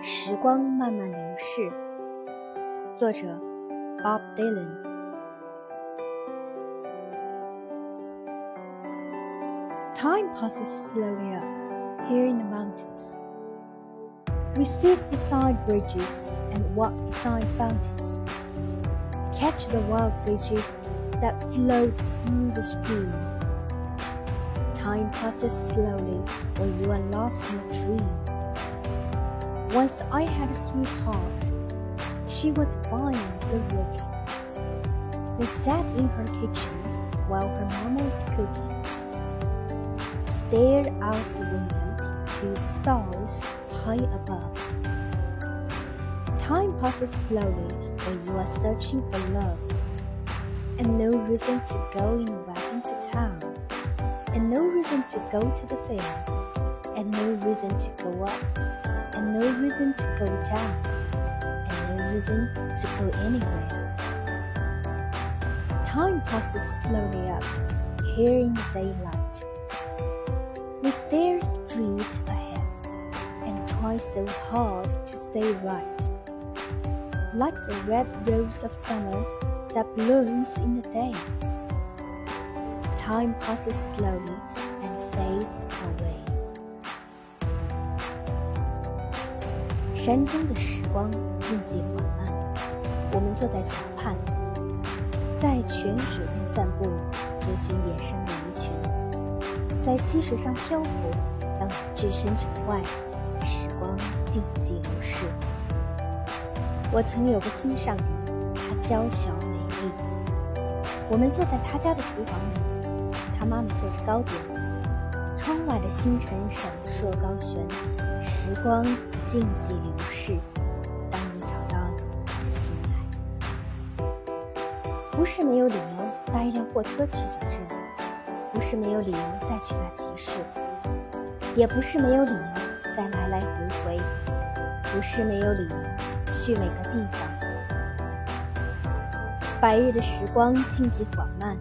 时光慢慢流逝。作者：Bob Dylan。Time passes slowly up here in the mountains. We sit beside bridges and walk beside fountains. Catch the wild fishes that float through the stream. Time passes slowly when you are lost in a dream. Once I had a sweetheart. She was fine good looking. We sat in her kitchen while her mama was cooking. Stared out the window to the stars high above. Time passes slowly when you are searching for love. And no reason to go in a wagon to town. And no reason to go to the fair. And no reason to go up and no reason to go down, and no reason to go anywhere. Time passes slowly up here in the daylight. We stare straight ahead and try so hard to stay right. Like the red rose of summer that blooms in the day. Time passes slowly and fades away. 山中的时光静寂缓慢，我们坐在桥畔，在泉水边散步，追寻野生的鱼群，在溪水上漂浮，当你置身城外，时光静寂流逝。我曾有个心上人，她娇小美丽。我们坐在她家的厨房里，她妈妈做着糕点，窗外的星辰闪烁高悬，时光。静寂流逝。当你找到你的心爱，不是没有理由搭一辆货车去小镇，不是没有理由再去那集市，也不是没有理由再来来回回，不是没有理由去每个地方。白日的时光静寂缓慢，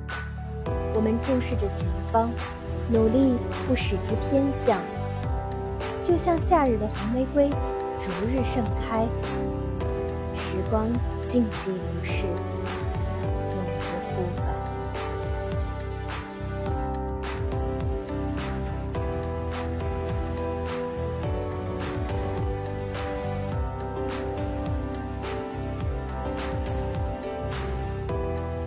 我们注视着前方，努力不使之偏向。就像夏日的红玫瑰，逐日盛开。时光静寂流逝，